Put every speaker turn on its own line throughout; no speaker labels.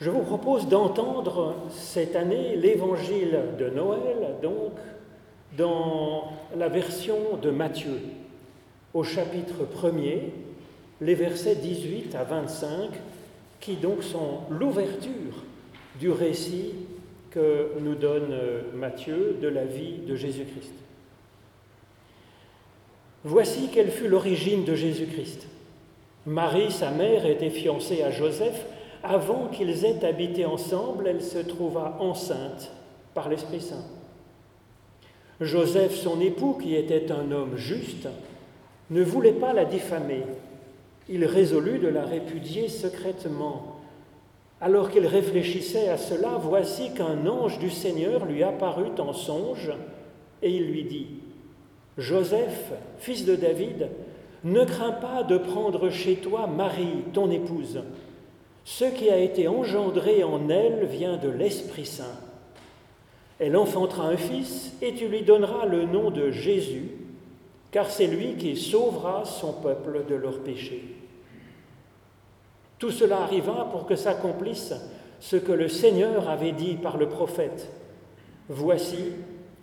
Je vous propose d'entendre cette année l'évangile de Noël, donc, dans la version de Matthieu, au chapitre 1er, les versets 18 à 25, qui donc sont l'ouverture du récit que nous donne Matthieu de la vie de Jésus-Christ. Voici quelle fut l'origine de Jésus-Christ. Marie, sa mère, était fiancée à Joseph. Avant qu'ils aient habité ensemble, elle se trouva enceinte par l'Esprit Saint. Joseph, son époux, qui était un homme juste, ne voulait pas la diffamer. Il résolut de la répudier secrètement. Alors qu'il réfléchissait à cela, voici qu'un ange du Seigneur lui apparut en songe et il lui dit, Joseph, fils de David, ne crains pas de prendre chez toi Marie, ton épouse. Ce qui a été engendré en elle vient de l'Esprit Saint. Elle enfantera un fils et tu lui donneras le nom de Jésus, car c'est lui qui sauvera son peuple de leurs péchés. Tout cela arriva pour que s'accomplisse ce que le Seigneur avait dit par le prophète. Voici,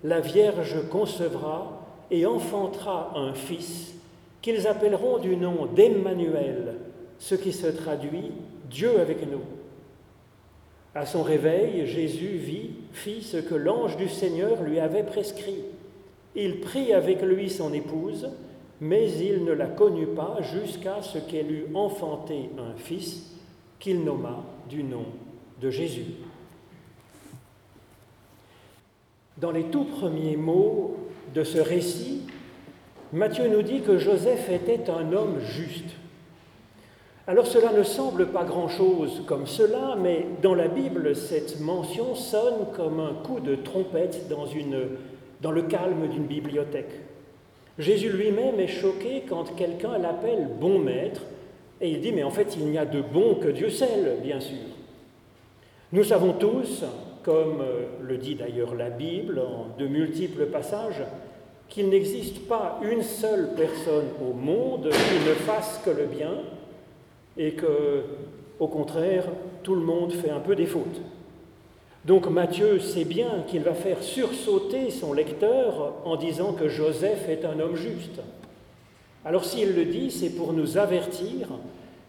la Vierge concevra et enfantera un fils qu'ils appelleront du nom d'Emmanuel, ce qui se traduit Dieu avec nous. À son réveil, Jésus vit, fit ce que l'ange du Seigneur lui avait prescrit. Il prit avec lui son épouse, mais il ne la connut pas jusqu'à ce qu'elle eût enfanté un fils qu'il nomma du nom de Jésus. Dans les tout premiers mots de ce récit, Matthieu nous dit que Joseph était un homme juste. Alors cela ne semble pas grand-chose comme cela, mais dans la Bible, cette mention sonne comme un coup de trompette dans, le calme d'une bibliothèque. Jésus lui-même est choqué quand quelqu'un l'appelle bon maître, et il dit, mais en fait, il n'y a de bon que Dieu seul, bien sûr. Nous savons tous, comme le dit d'ailleurs la Bible en de multiples passages, qu'il n'existe pas une seule personne au monde qui ne fasse que le bien et que, au contraire, tout le monde fait un peu des fautes. Donc Matthieu sait bien qu'il va faire sursauter son lecteur en disant que Joseph est un homme juste. Alors s'il le dit, c'est pour nous avertir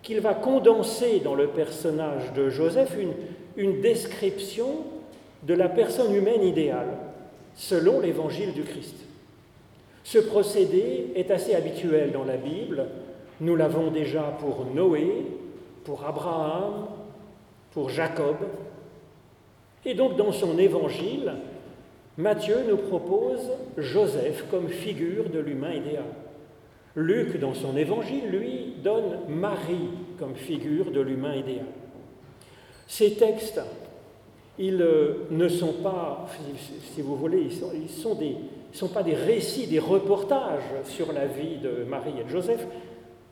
qu'il va condenser dans le personnage de Joseph une, une description de la personne humaine idéale, selon l'évangile du Christ. Ce procédé est assez habituel dans la Bible. Nous l'avons déjà pour Noé, pour Abraham, pour Jacob. Et donc dans son évangile, Matthieu nous propose Joseph comme figure de l'humain idéal. Luc, dans son évangile, lui, donne Marie comme figure de l'humain idéal. Ces textes, ils euh, ne sont pas, si vous voulez, ils sont, sont pas des récits, des reportages sur la vie de Marie et de Joseph,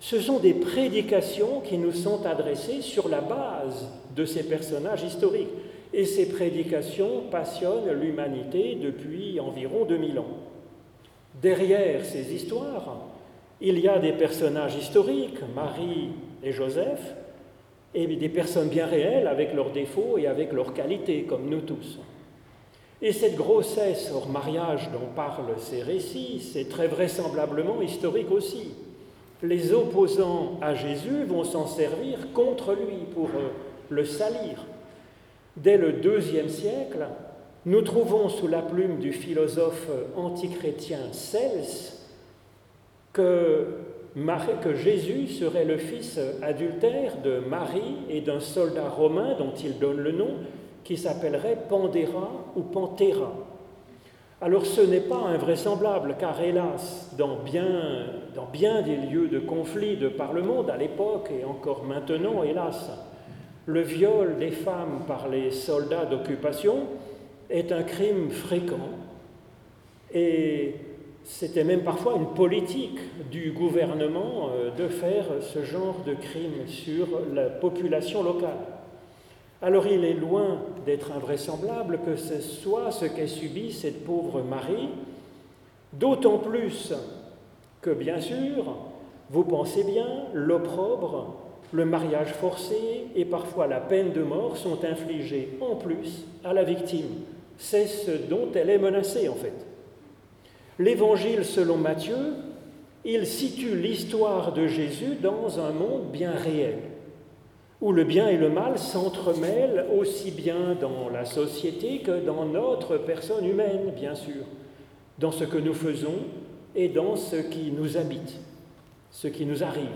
ce sont des prédications qui nous sont adressées sur la base de ces personnages historiques. Et ces prédications passionnent l'humanité depuis environ 2000 ans. Derrière ces histoires, il y a des personnages historiques, Marie et Joseph, et des personnes bien réelles avec leurs défauts et avec leurs qualités, comme nous tous. Et cette grossesse hors mariage dont parlent ces récits, c'est très vraisemblablement historique aussi. Les opposants à Jésus vont s'en servir contre lui pour euh, le salir. Dès le deuxième siècle, nous trouvons sous la plume du philosophe antichrétien Cels que, Jésus serait le fils adultère de Marie et d'un soldat romain dont il donne le nom, qui s'appellerait Pandéra ou Pantera. Alors ce n'est pas invraisemblable, car hélas, dans bien, des lieux de conflit de par le monde, à l'époque et encore maintenant, hélas, le viol des femmes par les soldats d'occupation est un crime fréquent et c'était même parfois une politique du gouvernement euh, de faire ce genre de crime sur la population locale. Alors il est loin d'être invraisemblable que ce soit ce qu'ait subi cette pauvre Marie, d'autant plus que, bien sûr, vous pensez bien, l'opprobre le mariage forcé et parfois la peine de mort sont infligés en plus à la victime. C'est ce dont elle est menacée en fait. L'évangile selon Matthieu, il situe l'histoire de Jésus dans un monde bien réel, où le bien et le mal s'entremêlent aussi bien dans la société que dans notre personne humaine, bien sûr, dans ce que nous faisons et dans ce qui nous habite, ce qui nous arrive.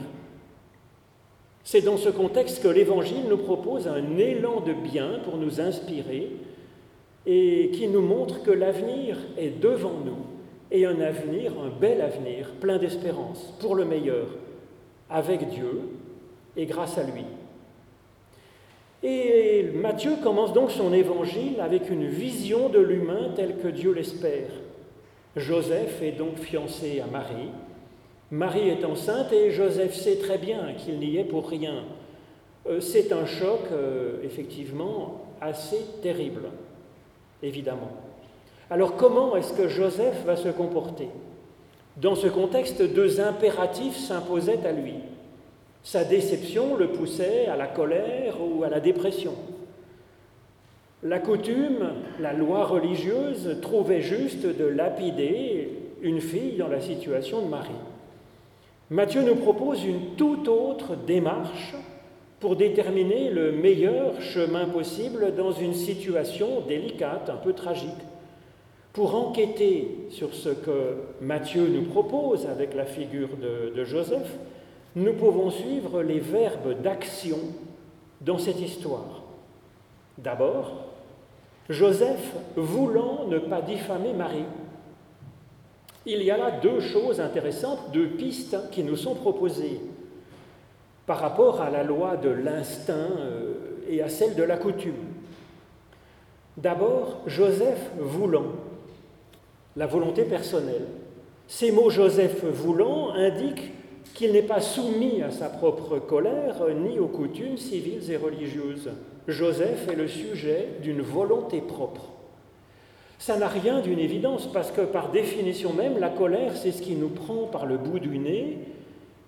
C'est dans ce contexte que l'Évangile nous propose un élan de bien pour nous inspirer et qui nous montre que l'avenir est devant nous et un avenir, un bel avenir, plein d'espérance, pour le meilleur, avec Dieu et grâce à lui. Et Matthieu commence donc son évangile avec une vision de l'humain tel que Dieu l'espère. Joseph est donc fiancé à Marie, Marie est enceinte et Joseph sait très bien qu'il n'y est pour rien. Euh, c'est un choc, euh, effectivement, assez terrible, évidemment. Alors comment est-ce que Joseph va se comporter? Dans ce contexte, deux impératifs s'imposaient à lui. Sa déception le poussait à la colère ou à la dépression. La coutume, la loi religieuse trouvait juste de lapider une fille dans la situation de Marie. Matthieu nous propose une toute autre démarche pour déterminer le meilleur chemin possible dans une situation délicate, un peu tragique. Pour enquêter sur ce que Matthieu nous propose avec la figure de, Joseph, nous pouvons suivre les verbes d'action dans cette histoire. D'abord, Joseph voulant ne pas diffamer Marie, il y a là deux choses intéressantes, deux pistes qui nous sont proposées par rapport à la loi de l'instinct euh, et à celle de la coutume. D'abord, Joseph voulant, la volonté personnelle. Ces mots Joseph voulant indiquent qu'il n'est pas soumis à sa propre colère ni aux coutumes civiles et religieuses. Joseph est le sujet d'une volonté propre. Ça n'a rien d'une évidence parce que par définition même, la colère, c'est ce qui nous prend par le bout du nez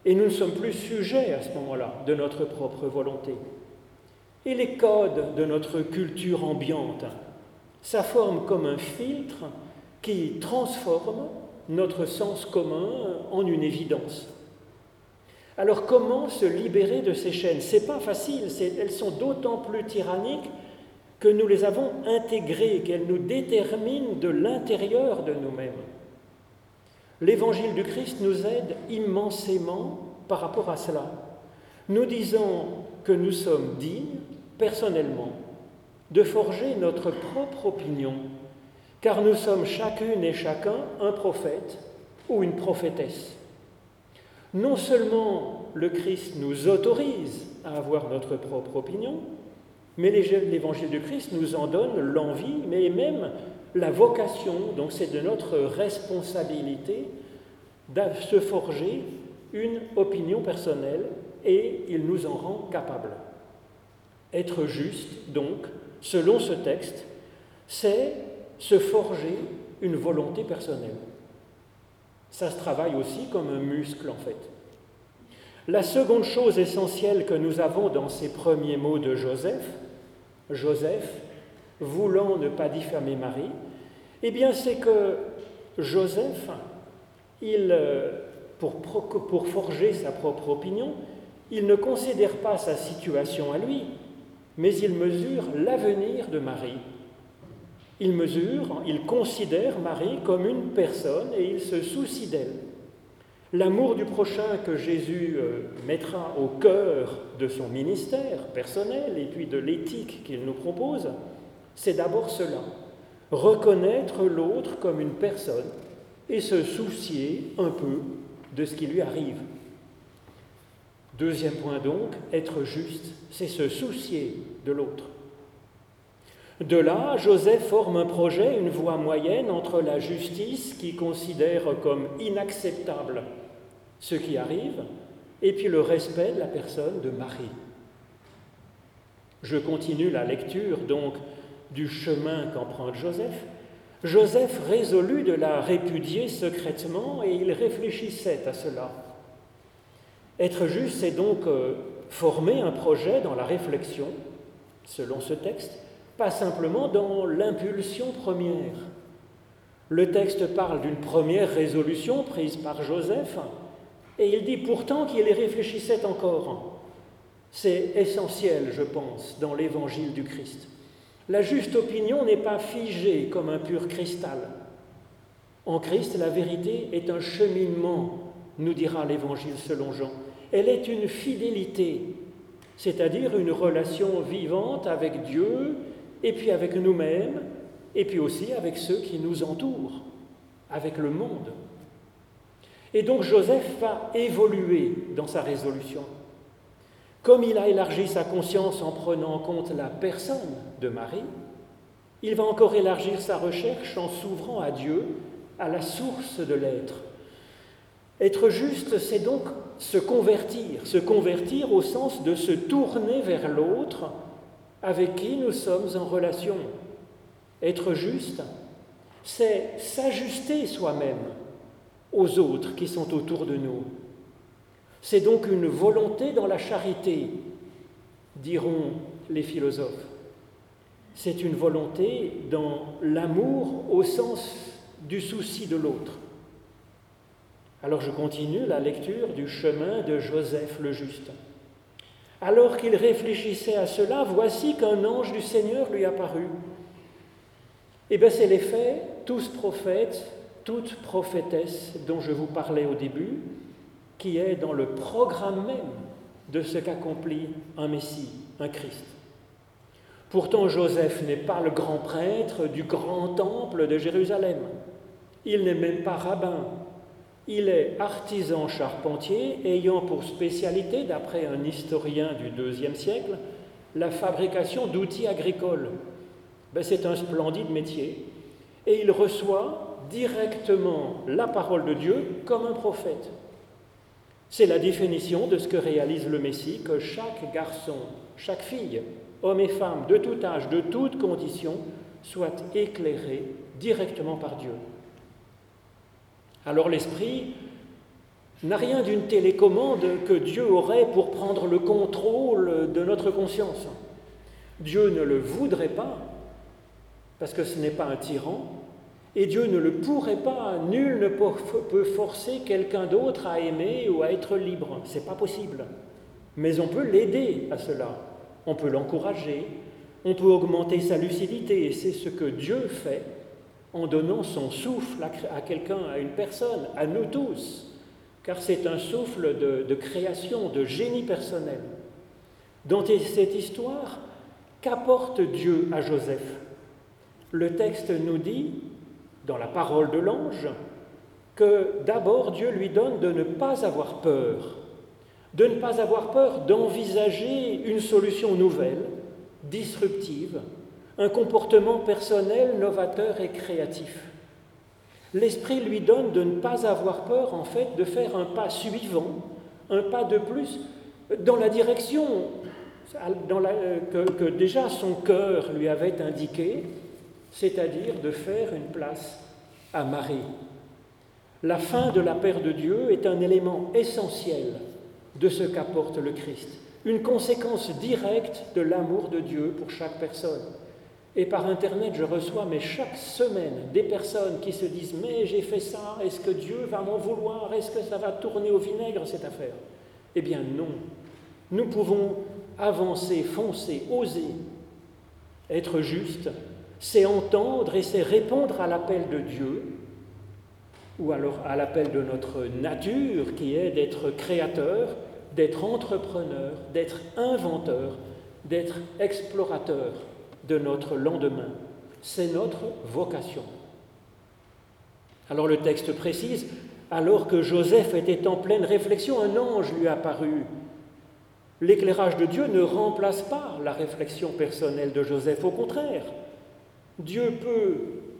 et nous ne sommes plus sujets à ce moment-là de notre propre volonté. Et les codes de notre culture ambiante, ça forme comme un filtre qui transforme notre sens commun en une évidence. Alors comment se libérer de ces chaînes? C'est pas facile, elles sont d'autant plus tyranniques que nous les avons intégrées, qu'elles nous déterminent de l'intérieur de nous-mêmes. L'évangile du Christ nous aide immensément par rapport à cela. Nous disons que nous sommes dignes, personnellement, de forger notre propre opinion, car nous sommes chacune et chacun un prophète ou une prophétesse. Non seulement le Christ nous autorise à avoir notre propre opinion, mais l'évangile du Christ nous en donne l'envie, mais même la vocation. Donc c'est de notre responsabilité de se forger une opinion personnelle et il nous en rend capables. Être juste, donc, selon ce texte, c'est se forger une volonté personnelle. Ça se travaille aussi comme un muscle, en fait. La seconde chose essentielle que nous avons dans ces premiers mots de Joseph, Joseph, voulant ne pas diffamer Marie, eh bien c'est que Joseph, il, euh, pour, pour forger sa propre opinion, il ne considère pas sa situation à lui, mais il mesure l'avenir de Marie. Il mesure, il considère Marie comme une personne et il se soucie d'elle. L'amour du prochain que Jésus euh, mettra au cœur de son ministère personnel et puis de l'éthique qu'il nous propose, c'est d'abord cela, reconnaître l'autre comme une personne et se soucier un peu de ce qui lui arrive. Deuxième point donc, être juste, c'est se soucier de l'autre. De là, Joseph forme un projet, une voie moyenne entre la justice qui considère comme inacceptable ce qui arrive, et puis le respect de la personne de Marie. Je continue la lecture donc du chemin qu'emprunte Joseph. Joseph résolut de la répudier secrètement et il réfléchissait à cela. Être juste, c'est donc euh, former un projet dans la réflexion, selon ce texte, pas simplement dans l'impulsion première. Le texte parle d'une première résolution prise par Joseph, et il dit pourtant qu'il y réfléchissait encore. C'est essentiel, je pense, dans l'évangile du Christ. La juste opinion n'est pas figée comme un pur cristal. En Christ, la vérité est un cheminement, nous dira l'évangile selon Jean. Elle est une fidélité, c'est-à-dire une relation vivante avec Dieu et puis avec nous-mêmes et puis aussi avec ceux qui nous entourent, avec le monde. Et donc Joseph va évoluer dans sa résolution. Comme il a élargi sa conscience en prenant en compte la personne de Marie, il va encore élargir sa recherche en s'ouvrant à Dieu, à la source de l'être. Être juste, c'est donc se convertir, se convertir au sens de se tourner vers l'autre avec qui nous sommes en relation. Être juste, c'est s'ajuster soi-même aux autres qui sont autour de nous. C'est donc une volonté dans la charité, diront les philosophes. C'est une volonté dans l'amour au sens du souci de l'autre. Alors je continue la lecture du chemin de Joseph le Juste. Alors qu'il réfléchissait à cela, voici qu'un ange du Seigneur lui apparut. Eh bien, c'est l'effet, tous prophètes toute prophétesse dont je vous parlais au début, qui est dans le programme même de ce qu'accomplit un Messie, un Christ. Pourtant, Joseph n'est pas le grand prêtre du grand temple de Jérusalem. Il n'est même pas rabbin. Il est artisan charpentier ayant pour spécialité, d'après un historien du IIe siècle, la fabrication d'outils agricoles. Ben, c'est un splendide métier. Et il reçoit directement la parole de Dieu comme un prophète. C'est la définition de ce que réalise le Messie, que chaque garçon, chaque fille, homme et femme, de tout âge, de toute condition, soit éclairé directement par Dieu. Alors l'Esprit n'a rien d'une télécommande que Dieu aurait pour prendre le contrôle de notre conscience. Dieu ne le voudrait pas, parce que ce n'est pas un tyran, et Dieu ne le pourrait pas. Nul ne peut forcer quelqu'un d'autre à aimer ou à être libre. C'est pas possible. Mais on peut l'aider à cela. On peut l'encourager. On peut augmenter sa lucidité. Et c'est ce que Dieu fait en donnant son souffle à quelqu'un, à une personne, à nous tous. Car c'est un souffle de, création, de génie personnel. Dans cette histoire, qu'apporte Dieu à Joseph? Le texte nous dit dans la parole de l'ange que d'abord Dieu lui donne de ne pas avoir peur, de ne pas avoir peur d'envisager une solution nouvelle, disruptive, un comportement personnel novateur et créatif. L'Esprit lui donne de ne pas avoir peur, en fait, de faire un pas suivant, un pas de plus dans la direction que, que déjà son cœur lui avait indiquée, c'est-à-dire de faire une place à Marie. La fin de la paix de Dieu est un élément essentiel de ce qu'apporte le Christ, une conséquence directe de l'amour de Dieu pour chaque personne. Et par Internet, je reçois, mais chaque semaine, des personnes qui se disent Mais j'ai fait ça, est-ce que Dieu va m'en vouloir? Est-ce que ça va tourner au vinaigre cette affaire? Eh bien non. Nous pouvons avancer, foncer, oser, être justes c'est entendre et c'est répondre à l'appel de Dieu, ou alors à l'appel de notre nature qui est d'être créateur, d'être entrepreneur, d'être inventeur, d'être explorateur de notre lendemain. C'est notre vocation. Alors le texte précise, alors que Joseph était en pleine réflexion, un ange lui apparut. L'éclairage de Dieu ne remplace pas la réflexion personnelle de Joseph, au contraire. Dieu peut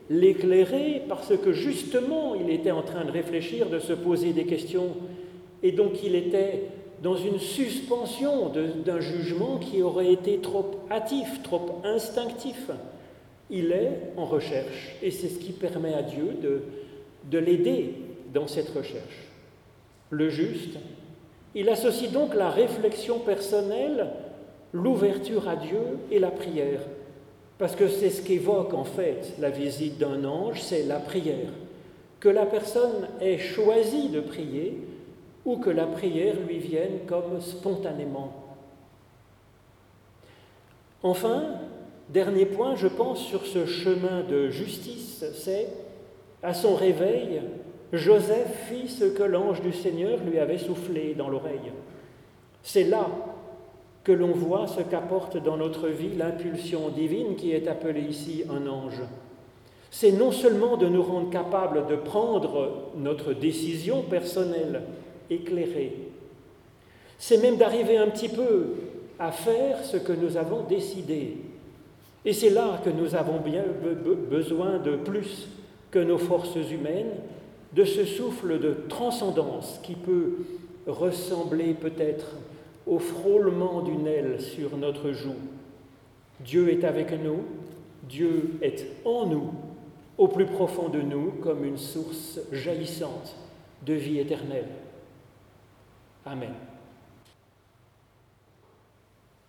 l'éclairer parce que justement il était en train de réfléchir, de se poser des questions, et donc il était dans une suspension d'un jugement qui aurait été trop hâtif, trop instinctif. Il est en recherche, et c'est ce qui permet à Dieu de, de l'aider dans cette recherche. Le juste, Il associe donc la réflexion personnelle, l'ouverture à Dieu et la prière. Parce que c'est ce qu'évoque en fait la visite d'un ange, c'est la prière. Que la personne ait choisi de prier ou que la prière lui vienne comme spontanément. Enfin, dernier point, je pense, sur ce chemin de justice, c'est à son réveil, Joseph fit ce que l'ange du Seigneur lui avait soufflé dans l'oreille. C'est là que l'on voit ce qu'apporte dans notre vie l'impulsion divine qui est appelée ici un ange. C'est non seulement de nous rendre capables de prendre notre décision personnelle éclairée, c'est même d'arriver un petit peu à faire ce que nous avons décidé. Et c'est là que nous avons bien besoin de plus que nos forces humaines, de ce souffle de transcendance qui peut ressembler peut-être au frôlement d'une aile sur notre joue. Dieu est avec nous, Dieu est en nous, au plus profond de nous, comme une source jaillissante de vie éternelle. Amén.